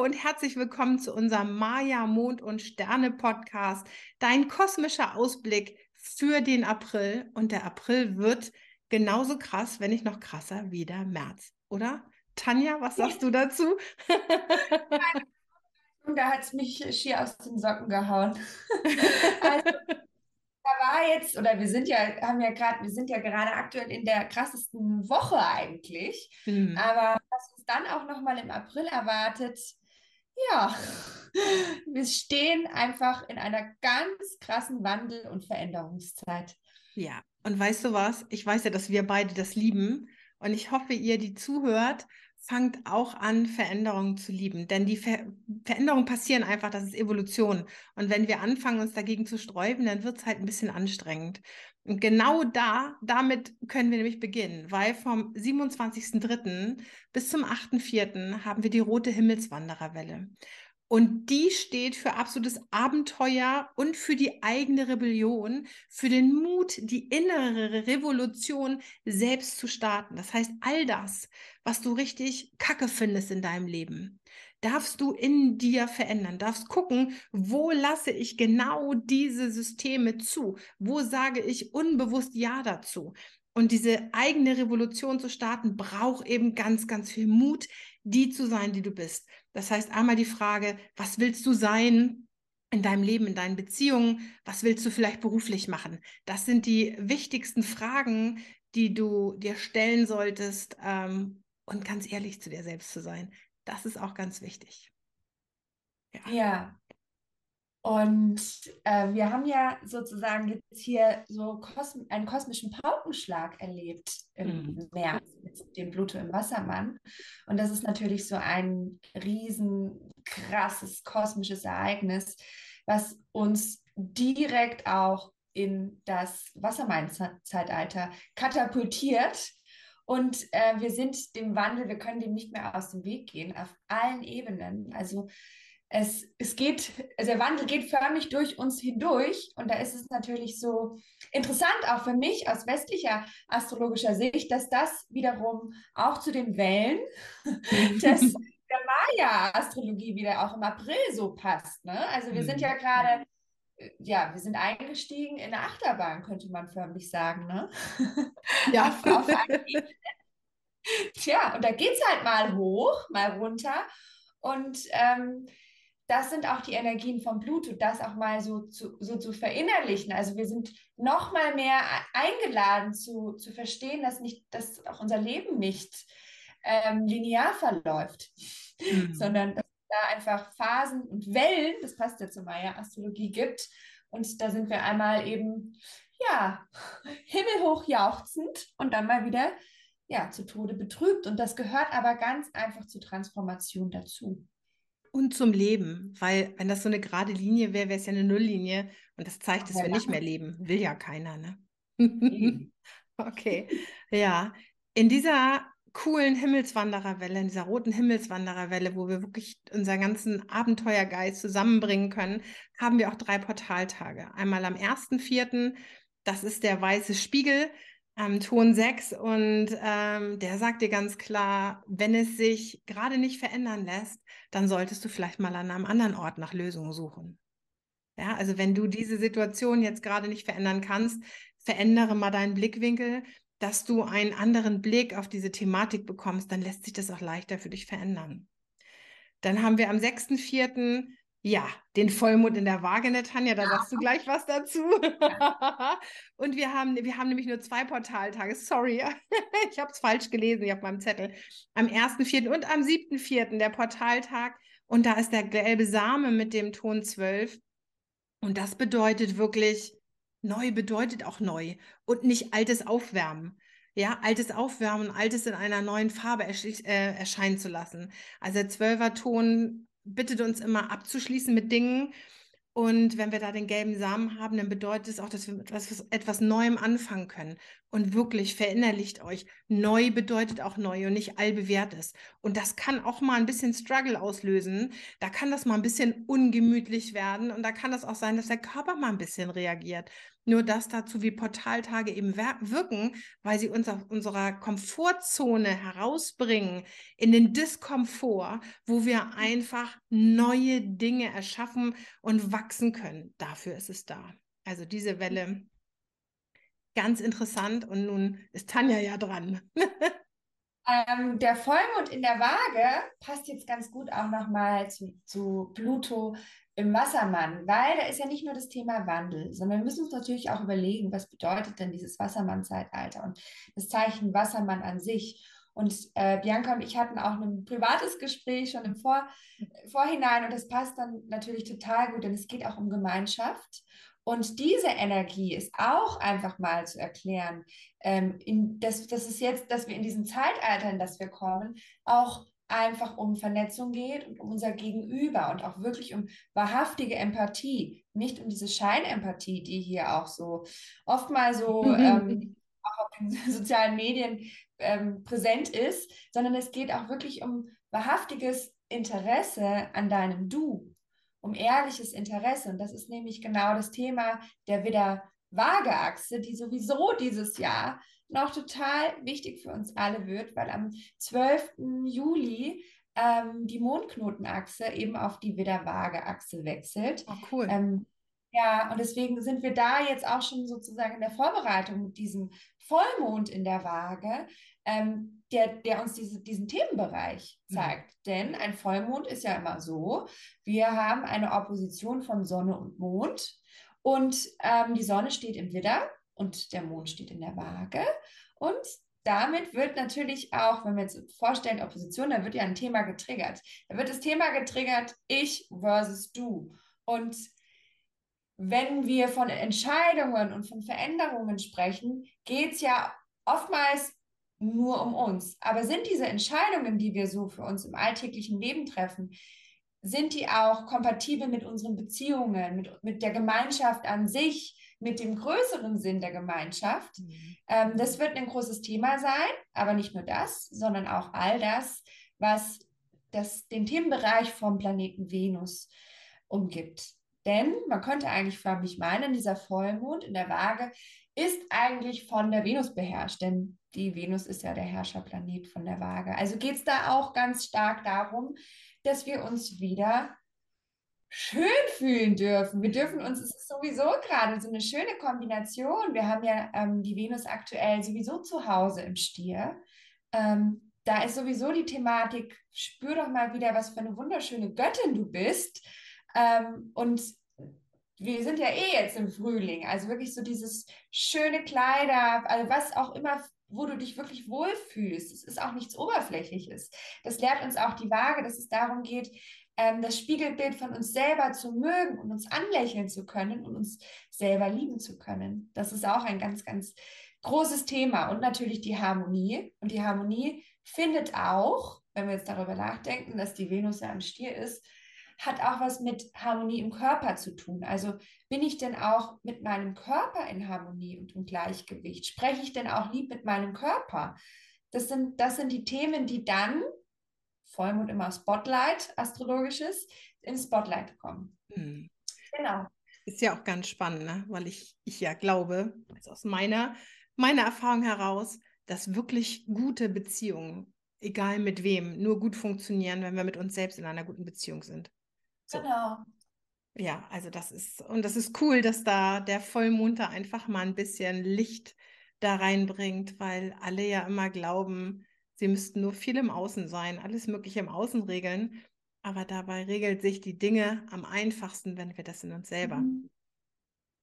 Hallo und herzlich willkommen zu unserem Maya, Mond und Sterne Podcast. Dein kosmischer Ausblick für den April. Und der April wird genauso krass, wenn nicht noch krasser wie der März, oder? Tanja, was sagst du dazu? da hat es mich schier aus den Socken gehauen. also, da war jetzt, oder wir sind ja, haben ja gerade, wir sind ja gerade aktuell in der krassesten Woche eigentlich. Mhm. Aber was uns dann auch nochmal im April erwartet, ja, wir stehen einfach in einer ganz krassen Wandel- und Veränderungszeit. Ja, und weißt du was? Ich weiß ja, dass wir beide das lieben. Und ich hoffe, ihr, die zuhört, fangt auch an, Veränderungen zu lieben. Denn die Ver Veränderungen passieren einfach, das ist Evolution. Und wenn wir anfangen, uns dagegen zu sträuben, dann wird es halt ein bisschen anstrengend. Und genau da, damit können wir nämlich beginnen, weil vom 27.03. bis zum 8.04. haben wir die rote Himmelswandererwelle. Und die steht für absolutes Abenteuer und für die eigene Rebellion, für den Mut, die innere Revolution selbst zu starten. Das heißt, all das, was du richtig kacke findest in deinem Leben, darfst du in dir verändern, darfst gucken, wo lasse ich genau diese Systeme zu, wo sage ich unbewusst Ja dazu. Und diese eigene Revolution zu starten, braucht eben ganz, ganz viel Mut, die zu sein, die du bist. Das heißt einmal die Frage, was willst du sein? in deinem Leben, in deinen Beziehungen? Was willst du vielleicht beruflich machen? Das sind die wichtigsten Fragen, die du dir stellen solltest ähm, und ganz ehrlich zu dir selbst zu sein. Das ist auch ganz wichtig. Ja. ja. Und äh, wir haben ja sozusagen jetzt hier so kosm einen kosmischen Paukenschlag erlebt im mhm. März mit dem Pluto im Wassermann. Und das ist natürlich so ein riesen krasses kosmisches Ereignis, was uns direkt auch in das Wassermann-Zeitalter katapultiert. Und äh, wir sind dem Wandel, wir können dem nicht mehr aus dem Weg gehen, auf allen Ebenen. Also es, es geht, also der Wandel geht förmlich durch uns hindurch und da ist es natürlich so interessant, auch für mich aus westlicher astrologischer Sicht, dass das wiederum auch zu den Wellen des, der Maya-Astrologie wieder auch im April so passt. Ne? Also wir sind ja mhm. gerade, ja, wir sind eingestiegen in eine Achterbahn, könnte man förmlich sagen. Ne? Ja. auf, auf Tja, und da geht es halt mal hoch, mal runter. Und ähm, das sind auch die Energien von Pluto, das auch mal so zu, so zu verinnerlichen. Also wir sind noch mal mehr eingeladen zu, zu verstehen, dass, nicht, dass auch unser Leben nicht ähm, linear verläuft, mhm. sondern dass es da einfach Phasen und Wellen, das passt ja zur Maya-Astrologie, gibt. Und da sind wir einmal eben, ja, himmelhoch jauchzend und dann mal wieder, ja, zu Tode betrübt. Und das gehört aber ganz einfach zur Transformation dazu. Und zum Leben, weil wenn das so eine gerade Linie wäre, wäre es ja eine Nulllinie und das zeigt, dass wir nicht mehr leben. Will ja keiner, ne? okay, ja. In dieser coolen Himmelswandererwelle, in dieser roten Himmelswandererwelle, wo wir wirklich unseren ganzen Abenteuergeist zusammenbringen können, haben wir auch drei Portaltage. Einmal am 1.4., das ist der weiße Spiegel, ähm, Ton 6 und ähm, der sagt dir ganz klar, wenn es sich gerade nicht verändern lässt, dann solltest du vielleicht mal an einem anderen Ort nach Lösungen suchen. Ja, also wenn du diese Situation jetzt gerade nicht verändern kannst, verändere mal deinen Blickwinkel, dass du einen anderen Blick auf diese Thematik bekommst, dann lässt sich das auch leichter für dich verändern. Dann haben wir am 6.4. Ja, den Vollmond in der Waage, ne, Tanja, da sagst du gleich was dazu. und wir haben, wir haben nämlich nur zwei Portaltage. Sorry, ich habe es falsch gelesen hier auf meinem Zettel. Am 1.4. und am 7.4. der Portaltag. Und da ist der gelbe Same mit dem Ton 12. Und das bedeutet wirklich, neu bedeutet auch neu und nicht altes Aufwärmen ja, altes Aufwärmen, altes in einer neuen Farbe äh, erscheinen zu lassen. Also der Zwölferton bittet uns immer abzuschließen mit Dingen. Und wenn wir da den gelben Samen haben, dann bedeutet es auch, dass wir mit etwas, etwas Neuem anfangen können. Und wirklich verinnerlicht euch, neu bedeutet auch neu und nicht allbewährtes. Und das kann auch mal ein bisschen Struggle auslösen. Da kann das mal ein bisschen ungemütlich werden. Und da kann das auch sein, dass der Körper mal ein bisschen reagiert. Nur dass dazu wie Portaltage eben wirken, weil sie uns aus unserer Komfortzone herausbringen, in den Diskomfort, wo wir einfach neue Dinge erschaffen und wachsen können. Dafür ist es da. Also diese Welle, ganz interessant. Und nun ist Tanja ja dran. Ähm, der Vollmond in der Waage passt jetzt ganz gut auch nochmal zu, zu Pluto im Wassermann, weil da ist ja nicht nur das Thema Wandel, sondern wir müssen uns natürlich auch überlegen, was bedeutet denn dieses Wassermann-Zeitalter und das Zeichen Wassermann an sich. Und äh, Bianca und ich hatten auch ein privates Gespräch schon im Vor Vorhinein und das passt dann natürlich total gut, denn es geht auch um Gemeinschaft. Und diese Energie ist auch einfach mal zu erklären, ähm, in, dass, dass es jetzt, dass wir in diesem Zeitalter, in das wir kommen, auch einfach um Vernetzung geht und um unser Gegenüber und auch wirklich um wahrhaftige Empathie, nicht um diese Scheinempathie, die hier auch so oft mal so ähm, auch auf den sozialen Medien ähm, präsent ist, sondern es geht auch wirklich um wahrhaftiges Interesse an deinem Du um ehrliches Interesse. Und das ist nämlich genau das Thema der Widder-Waage-Achse, die sowieso dieses Jahr noch total wichtig für uns alle wird, weil am 12. Juli ähm, die Mondknotenachse eben auf die Widder-Waage-Achse wechselt. Oh, cool. Ähm, ja, und deswegen sind wir da jetzt auch schon sozusagen in der Vorbereitung mit diesem Vollmond in der Waage, ähm, der, der uns diese, diesen Themenbereich mhm. zeigt. Mhm. Denn ein Vollmond ist ja immer so, wir haben eine Opposition von Sonne und Mond und ähm, die Sonne steht im Widder und der Mond steht in der Waage und damit wird natürlich auch, wenn wir jetzt vorstellen, Opposition, da wird ja ein Thema getriggert. Da wird das Thema getriggert, ich versus du. Und wenn wir von Entscheidungen und von Veränderungen sprechen, geht es ja oftmals nur um uns. Aber sind diese Entscheidungen, die wir so für uns im alltäglichen Leben treffen, sind die auch kompatibel mit unseren Beziehungen, mit, mit der Gemeinschaft an sich, mit dem größeren Sinn der Gemeinschaft? Mhm. Ähm, das wird ein großes Thema sein, aber nicht nur das, sondern auch all das, was das, den Themenbereich vom Planeten Venus umgibt. Denn man könnte eigentlich förmlich meinen, dieser Vollmond in der Waage ist eigentlich von der Venus beherrscht, denn die Venus ist ja der Herrscherplanet von der Waage. Also geht es da auch ganz stark darum, dass wir uns wieder schön fühlen dürfen. Wir dürfen uns, es ist sowieso gerade so eine schöne Kombination. Wir haben ja ähm, die Venus aktuell sowieso zu Hause im Stier. Ähm, da ist sowieso die Thematik, spür doch mal wieder, was für eine wunderschöne Göttin du bist. Ähm, und wir sind ja eh jetzt im Frühling, also wirklich so dieses schöne Kleider, also was auch immer, wo du dich wirklich wohlfühlst. Es ist auch nichts Oberflächliches. Das lehrt uns auch die Waage, dass es darum geht, ähm, das Spiegelbild von uns selber zu mögen und uns anlächeln zu können und uns selber lieben zu können. Das ist auch ein ganz, ganz großes Thema. Und natürlich die Harmonie. Und die Harmonie findet auch, wenn wir jetzt darüber nachdenken, dass die Venus ja im Stier ist, hat auch was mit Harmonie im Körper zu tun. Also bin ich denn auch mit meinem Körper in Harmonie und im Gleichgewicht? Spreche ich denn auch lieb mit meinem Körper? Das sind, das sind die Themen, die dann, Vollmond immer Spotlight, astrologisches, ins Spotlight kommen. Hm. Genau. Ist ja auch ganz spannend, ne? weil ich, ich ja glaube, also aus meiner, meiner Erfahrung heraus, dass wirklich gute Beziehungen, egal mit wem, nur gut funktionieren, wenn wir mit uns selbst in einer guten Beziehung sind. So. Genau. Ja, also das ist, und das ist cool, dass da der Vollmond da einfach mal ein bisschen Licht da reinbringt, weil alle ja immer glauben, sie müssten nur viel im Außen sein, alles Mögliche im Außen regeln. Aber dabei regelt sich die Dinge am einfachsten, wenn wir das in uns selber mhm.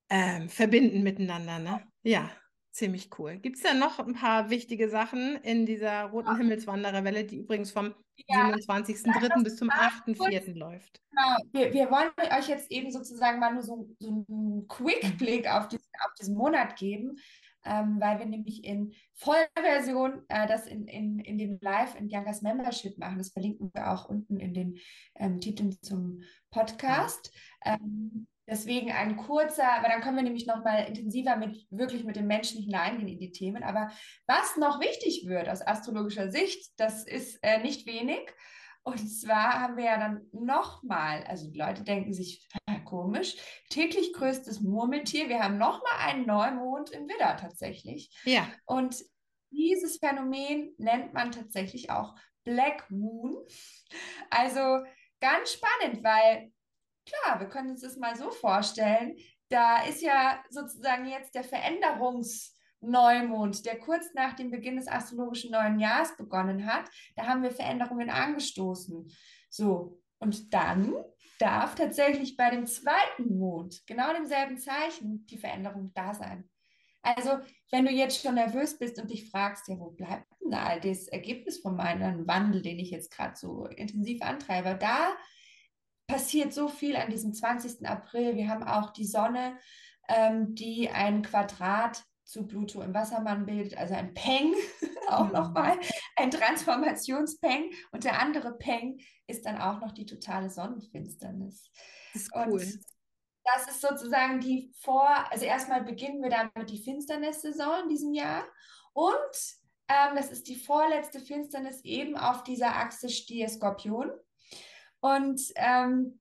ähm, verbinden miteinander. Ne? Ja, ziemlich cool. Gibt es da noch ein paar wichtige Sachen in dieser roten Himmelswandererwelle, die übrigens vom ja. 27.03. bis zum 8.04. läuft? Genau. Wir, wir, wollen euch jetzt eben sozusagen mal nur so, so einen Quick-Blick auf diesen, auf diesen Monat geben, ähm, weil wir nämlich in Vollversion äh, das in, in, in dem Live in Biancas Membership machen. Das verlinken wir auch unten in den ähm, Titeln zum Podcast. Ähm, Deswegen ein kurzer, aber dann können wir nämlich noch mal intensiver mit wirklich mit den Menschen hineingehen in die Themen. Aber was noch wichtig wird aus astrologischer Sicht, das ist äh, nicht wenig. Und zwar haben wir ja dann nochmal, also die Leute denken sich, komisch, täglich größtes Murmeltier. Wir haben nochmal einen Neumond im Widder tatsächlich. Ja. Und dieses Phänomen nennt man tatsächlich auch Black Moon. Also ganz spannend, weil klar, wir können uns das mal so vorstellen. Da ist ja sozusagen jetzt der Veränderungs- Neumond, der kurz nach dem Beginn des astrologischen neuen Jahres begonnen hat, da haben wir Veränderungen angestoßen. So, und dann darf tatsächlich bei dem zweiten Mond, genau demselben Zeichen, die Veränderung da sein. Also, wenn du jetzt schon nervös bist und dich fragst, ja, wo bleibt denn da das Ergebnis von meinem Wandel, den ich jetzt gerade so intensiv antreibe, da passiert so viel an diesem 20. April. Wir haben auch die Sonne, ähm, die ein Quadrat zu Pluto im Wassermann bildet, also ein Peng, auch mhm. nochmal, ein Transformationspeng. Und der andere Peng ist dann auch noch die totale Sonnenfinsternis. Das ist cool. Und das ist sozusagen die Vor-, also erstmal beginnen wir damit die Finsternissaison in diesem Jahr. Und ähm, das ist die vorletzte Finsternis eben auf dieser Achse Stier-Skorpion. Und ähm,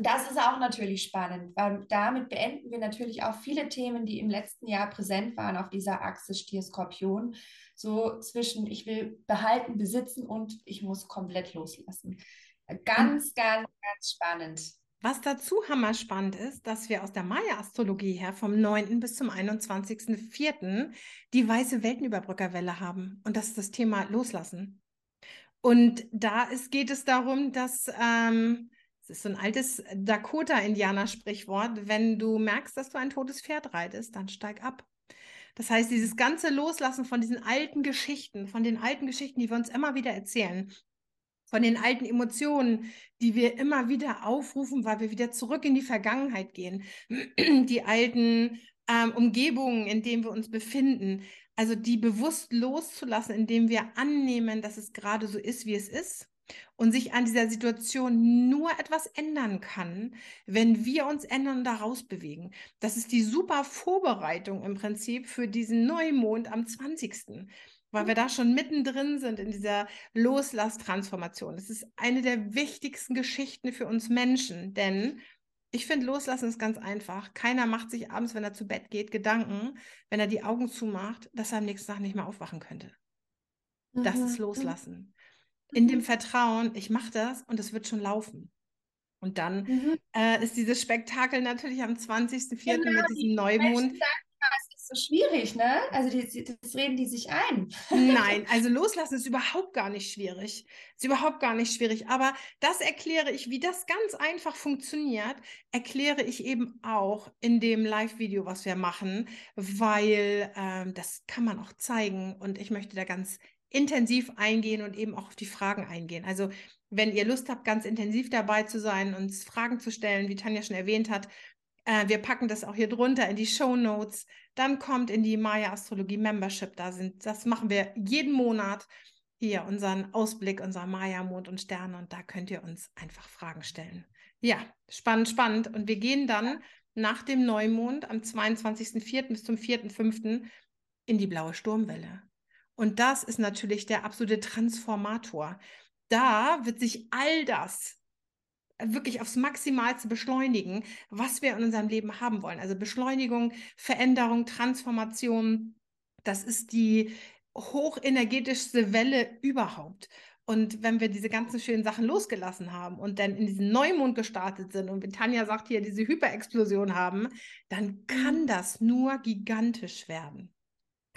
das ist auch natürlich spannend, weil damit beenden wir natürlich auch viele Themen, die im letzten Jahr präsent waren auf dieser Achse Stier-Skorpion. So zwischen ich will behalten, besitzen und ich muss komplett loslassen. Ganz, ganz, ganz spannend. Was dazu hammerspannend ist, dass wir aus der Maya-Astrologie her vom 9. bis zum 21.04. die weiße Weltenüberbrückerwelle haben. Und das ist das Thema Loslassen. Und da ist, geht es darum, dass ähm, das ist so ein altes Dakota-Indianer-Sprichwort. Wenn du merkst, dass du ein totes Pferd reitest, dann steig ab. Das heißt, dieses ganze Loslassen von diesen alten Geschichten, von den alten Geschichten, die wir uns immer wieder erzählen, von den alten Emotionen, die wir immer wieder aufrufen, weil wir wieder zurück in die Vergangenheit gehen, die alten ähm, Umgebungen, in denen wir uns befinden, also die bewusst loszulassen, indem wir annehmen, dass es gerade so ist, wie es ist und sich an dieser Situation nur etwas ändern kann, wenn wir uns ändern und daraus bewegen. Das ist die super Vorbereitung im Prinzip für diesen Neumond am 20. Weil wir da mhm. schon mittendrin sind in dieser Loslasstransformation. Das ist eine der wichtigsten Geschichten für uns Menschen, denn ich finde, loslassen ist ganz einfach. Keiner macht sich abends, wenn er zu Bett geht, Gedanken, wenn er die Augen zumacht, dass er am nächsten Tag nicht mehr aufwachen könnte. Das mhm. ist Loslassen in dem mhm. Vertrauen, ich mache das und es wird schon laufen. Und dann mhm. äh, ist dieses Spektakel natürlich am 20.04. Genau, mit diesem Neumond. Es ist so schwierig, ne? Also die, das reden die sich ein. Nein, also loslassen ist überhaupt gar nicht schwierig. Ist überhaupt gar nicht schwierig. Aber das erkläre ich, wie das ganz einfach funktioniert, erkläre ich eben auch in dem Live-Video, was wir machen, weil ähm, das kann man auch zeigen. Und ich möchte da ganz intensiv eingehen und eben auch auf die Fragen eingehen. Also wenn ihr Lust habt, ganz intensiv dabei zu sein, uns Fragen zu stellen, wie Tanja schon erwähnt hat, äh, wir packen das auch hier drunter in die Show Notes. Dann kommt in die Maya Astrologie Membership. Da sind, das machen wir jeden Monat hier unseren Ausblick, unser Maya Mond und Sterne und da könnt ihr uns einfach Fragen stellen. Ja, spannend, spannend. Und wir gehen dann nach dem Neumond am 22.04. bis zum 4.05. in die blaue Sturmwelle. Und das ist natürlich der absolute Transformator. Da wird sich all das wirklich aufs Maximalste beschleunigen, was wir in unserem Leben haben wollen. Also Beschleunigung, Veränderung, Transformation, das ist die hochenergetischste Welle überhaupt. Und wenn wir diese ganzen schönen Sachen losgelassen haben und dann in diesen Neumond gestartet sind und wie Tanja sagt hier, diese Hyperexplosion haben, dann kann mhm. das nur gigantisch werden.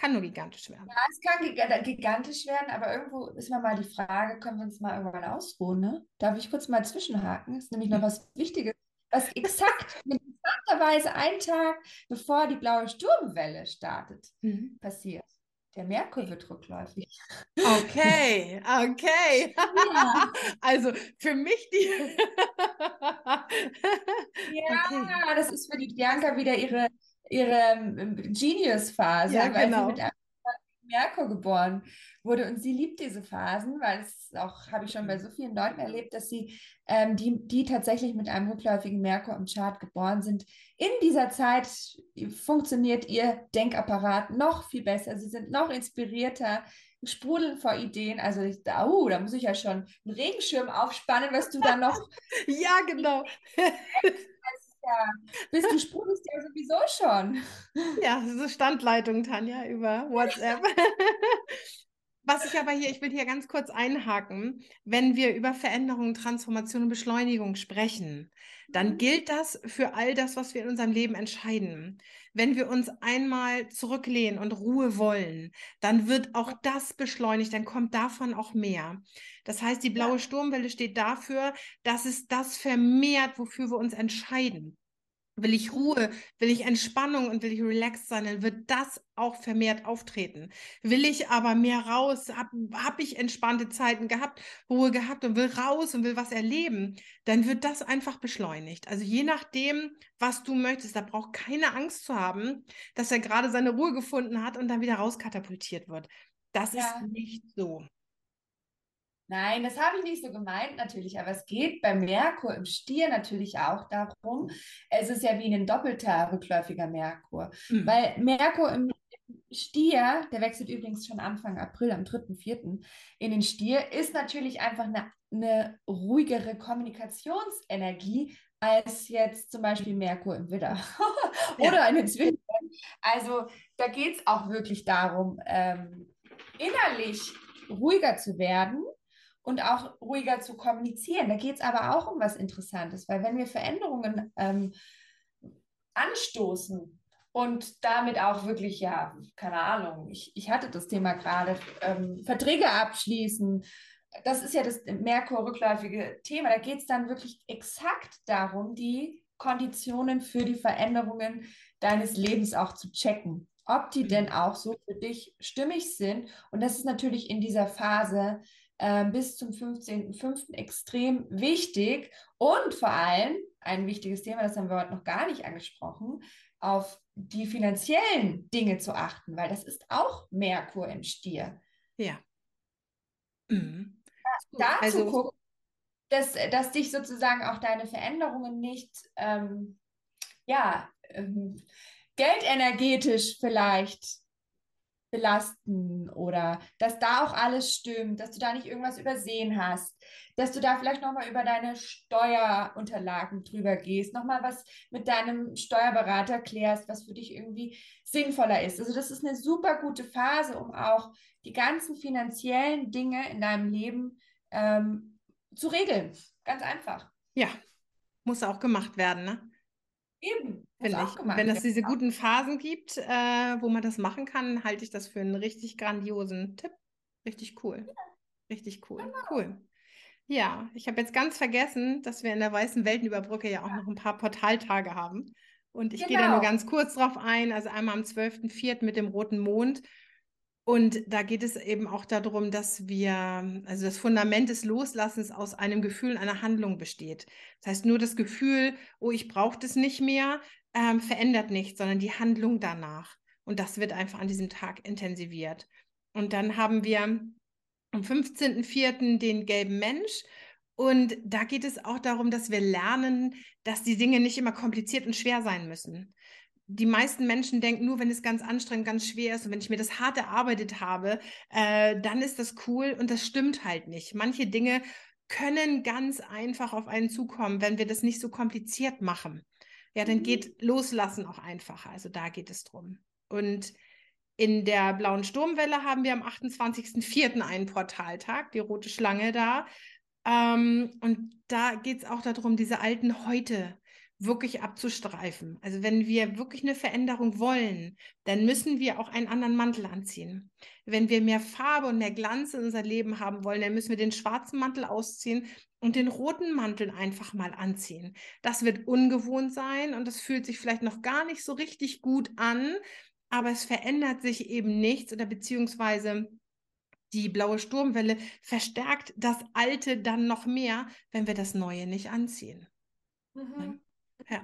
Kann nur gigantisch werden. Ja, es kann gigantisch werden, aber irgendwo ist mir mal die Frage, können wir uns mal irgendwann ausruhen, ne? Darf ich kurz mal zwischenhaken? Das ist nämlich noch was Wichtiges, was exakt, interessanterweise einen Tag bevor die blaue Sturmwelle startet, mhm. passiert. Der Merkur wird rückläufig. Okay, okay. Ja. Also für mich die. ja, okay. das ist für die Bianca wieder ihre ihre ähm, Genius-Phase, ja, weil genau. sie mit einem Merkur geboren wurde und sie liebt diese Phasen, weil es auch, habe ich schon bei so vielen Leuten erlebt, dass sie, ähm, die, die tatsächlich mit einem rückläufigen Merkur im Chart geboren sind, in dieser Zeit funktioniert ihr Denkapparat noch viel besser, sie sind noch inspirierter, sprudeln vor Ideen. Also ich, oh, da muss ich ja schon einen Regenschirm aufspannen, was du dann noch. ja, genau. ja, bist du sprudelst ja sowieso schon. Ja, so Standleitung, Tanja, über WhatsApp. Was ich aber hier, ich will hier ganz kurz einhaken, wenn wir über Veränderung, Transformation und Beschleunigung sprechen, dann mhm. gilt das für all das, was wir in unserem Leben entscheiden. Wenn wir uns einmal zurücklehnen und Ruhe wollen, dann wird auch das beschleunigt, dann kommt davon auch mehr. Das heißt, die blaue Sturmwelle steht dafür, dass es das vermehrt, wofür wir uns entscheiden. Will ich Ruhe, will ich Entspannung und will ich relaxed sein, dann wird das auch vermehrt auftreten. Will ich aber mehr raus, habe hab ich entspannte Zeiten gehabt, Ruhe gehabt und will raus und will was erleben, dann wird das einfach beschleunigt. Also je nachdem, was du möchtest, da braucht keine Angst zu haben, dass er gerade seine Ruhe gefunden hat und dann wieder rauskatapultiert wird. Das ja. ist nicht so. Nein, das habe ich nicht so gemeint natürlich, aber es geht bei Merkur im Stier natürlich auch darum, es ist ja wie ein doppelter rückläufiger Merkur, mhm. weil Merkur im Stier, der wechselt übrigens schon Anfang April, am 3.4. in den Stier, ist natürlich einfach eine, eine ruhigere Kommunikationsenergie als jetzt zum Beispiel Merkur im Widder oder ja. einen Zwilling. Also da geht es auch wirklich darum, ähm, innerlich ruhiger zu werden und auch ruhiger zu kommunizieren. Da geht es aber auch um was Interessantes, weil wenn wir Veränderungen ähm, anstoßen und damit auch wirklich, ja, keine Ahnung, ich, ich hatte das Thema gerade, ähm, Verträge abschließen, das ist ja das Merkur-rückläufige Thema, da geht es dann wirklich exakt darum, die Konditionen für die Veränderungen deines Lebens auch zu checken ob die denn auch so für dich stimmig sind. Und das ist natürlich in dieser Phase äh, bis zum 15.05. extrem wichtig und vor allem ein wichtiges Thema, das haben wir heute noch gar nicht angesprochen, auf die finanziellen Dinge zu achten, weil das ist auch Merkur im Stier. Ja. Mhm. Da, dazu also, gucken, dass, dass dich sozusagen auch deine Veränderungen nicht, ähm, ja, ähm, geldenergetisch vielleicht belasten oder dass da auch alles stimmt, dass du da nicht irgendwas übersehen hast, dass du da vielleicht nochmal über deine Steuerunterlagen drüber gehst, nochmal was mit deinem Steuerberater klärst, was für dich irgendwie sinnvoller ist. Also das ist eine super gute Phase, um auch die ganzen finanziellen Dinge in deinem Leben ähm, zu regeln. Ganz einfach. Ja, muss auch gemacht werden, ne? Eben. Finde ich. Gemacht. Wenn es diese guten Phasen gibt, äh, wo man das machen kann, halte ich das für einen richtig grandiosen Tipp. Richtig cool. Ja. Richtig cool. Genau. Cool. Ja, ich habe jetzt ganz vergessen, dass wir in der Weißen Weltenüberbrücke ja auch ja. noch ein paar Portaltage haben. Und ich genau. gehe da nur genau. ganz kurz drauf ein. Also einmal am 12.04. mit dem roten Mond und da geht es eben auch darum, dass wir, also das Fundament des Loslassens aus einem Gefühl, einer Handlung besteht. Das heißt, nur das Gefühl, oh, ich brauche das nicht mehr, ähm, verändert nichts, sondern die Handlung danach. Und das wird einfach an diesem Tag intensiviert. Und dann haben wir am 15.04. den gelben Mensch. Und da geht es auch darum, dass wir lernen, dass die Dinge nicht immer kompliziert und schwer sein müssen die meisten Menschen denken, nur wenn es ganz anstrengend, ganz schwer ist und wenn ich mir das hart erarbeitet habe, äh, dann ist das cool und das stimmt halt nicht. Manche Dinge können ganz einfach auf einen zukommen, wenn wir das nicht so kompliziert machen. Ja, dann geht Loslassen auch einfacher. Also da geht es drum. Und in der blauen Sturmwelle haben wir am 28.04. einen Portaltag, die rote Schlange da. Ähm, und da geht es auch darum, diese alten Heute wirklich abzustreifen. Also wenn wir wirklich eine Veränderung wollen, dann müssen wir auch einen anderen Mantel anziehen. Wenn wir mehr Farbe und mehr Glanz in unser Leben haben wollen, dann müssen wir den schwarzen Mantel ausziehen und den roten Mantel einfach mal anziehen. Das wird ungewohnt sein und das fühlt sich vielleicht noch gar nicht so richtig gut an, aber es verändert sich eben nichts oder beziehungsweise die blaue Sturmwelle verstärkt das Alte dann noch mehr, wenn wir das Neue nicht anziehen. Mhm. Ja.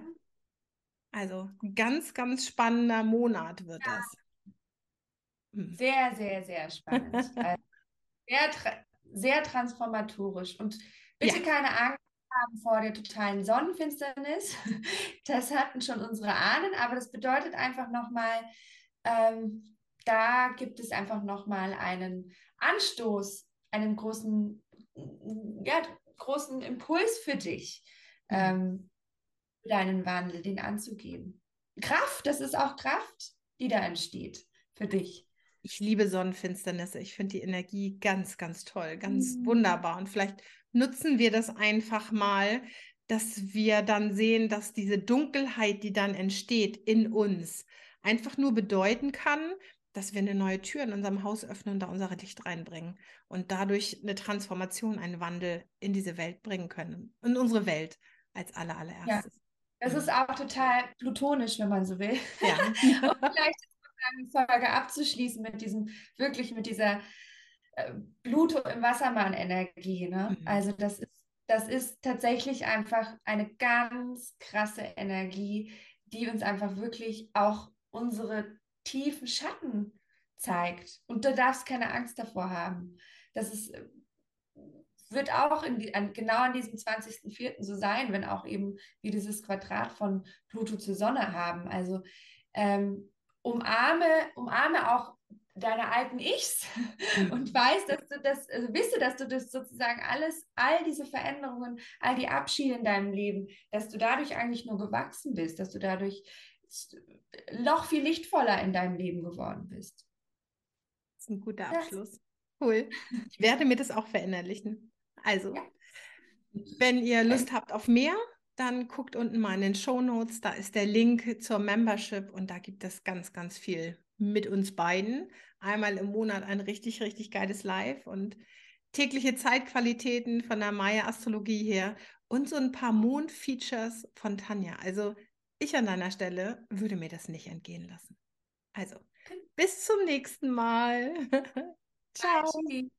Also ganz, ganz spannender Monat wird ja. das. Hm. Sehr, sehr, sehr spannend. also sehr, tra sehr transformatorisch. Und bitte ja. keine Angst haben vor der totalen Sonnenfinsternis. Das hatten schon unsere Ahnen, aber das bedeutet einfach nochmal, ähm, da gibt es einfach nochmal einen Anstoß, einen großen, ja, großen Impuls für dich, mhm. ähm, deinen Wandel, den anzugeben. Kraft, das ist auch Kraft, die da entsteht für dich. Ich liebe Sonnenfinsternisse. Ich finde die Energie ganz, ganz toll, ganz mhm. wunderbar. Und vielleicht nutzen wir das einfach mal, dass wir dann sehen, dass diese Dunkelheit, die dann entsteht in uns, einfach nur bedeuten kann, dass wir eine neue Tür in unserem Haus öffnen und da unser Licht reinbringen und dadurch eine Transformation, einen Wandel in diese Welt bringen können, in unsere Welt als aller, allererstes. Ja. Das ist auch total plutonisch, wenn man so will. Ja. und vielleicht die Folge abzuschließen mit diesem, wirklich mit dieser äh, Pluto im Wassermann-Energie. Ne? Mhm. Also das ist, das ist tatsächlich einfach eine ganz krasse Energie, die uns einfach wirklich auch unsere tiefen Schatten zeigt. Und du darfst keine Angst davor haben. Das ist, äh, wird auch die, an, genau an diesem 20.04. so sein, wenn auch eben wir dieses Quadrat von Pluto zur Sonne haben. Also ähm, umarme, umarme auch deine alten Ichs mhm. und weißt, dass du das, also wisse, dass du das sozusagen alles, all diese Veränderungen, all die Abschiede in deinem Leben, dass du dadurch eigentlich nur gewachsen bist, dass du dadurch noch viel lichtvoller in deinem Leben geworden bist. Das ist ein guter Abschluss. Cool. Ich werde mir das auch verinnerlichen. Also, ja. wenn ihr Lust habt auf mehr, dann guckt unten mal in den Show Notes. Da ist der Link zur Membership und da gibt es ganz, ganz viel mit uns beiden. Einmal im Monat ein richtig, richtig geiles Live und tägliche Zeitqualitäten von der Maya-Astrologie her und so ein paar Mondfeatures von Tanja. Also ich an deiner Stelle würde mir das nicht entgehen lassen. Also, bis zum nächsten Mal. Ciao. Bye.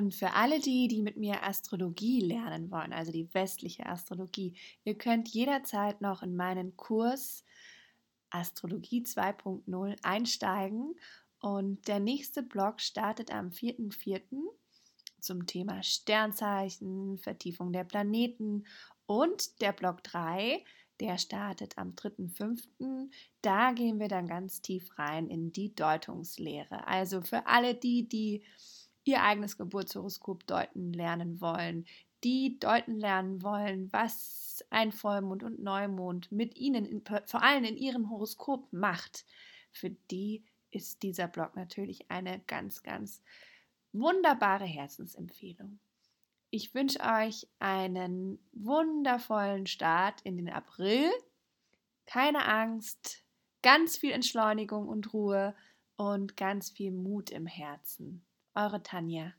Und für alle die, die mit mir Astrologie lernen wollen, also die westliche Astrologie, ihr könnt jederzeit noch in meinen Kurs Astrologie 2.0 einsteigen. Und der nächste Blog startet am 4.4. zum Thema Sternzeichen, Vertiefung der Planeten. Und der Blog 3, der startet am 3.5. Da gehen wir dann ganz tief rein in die Deutungslehre. Also für alle die, die ihr eigenes Geburtshoroskop deuten lernen wollen, die deuten lernen wollen, was ein Vollmond und Neumond mit ihnen, in, vor allem in ihrem Horoskop macht, für die ist dieser Blog natürlich eine ganz, ganz wunderbare Herzensempfehlung. Ich wünsche euch einen wundervollen Start in den April. Keine Angst, ganz viel Entschleunigung und Ruhe und ganz viel Mut im Herzen. Eure Tanja.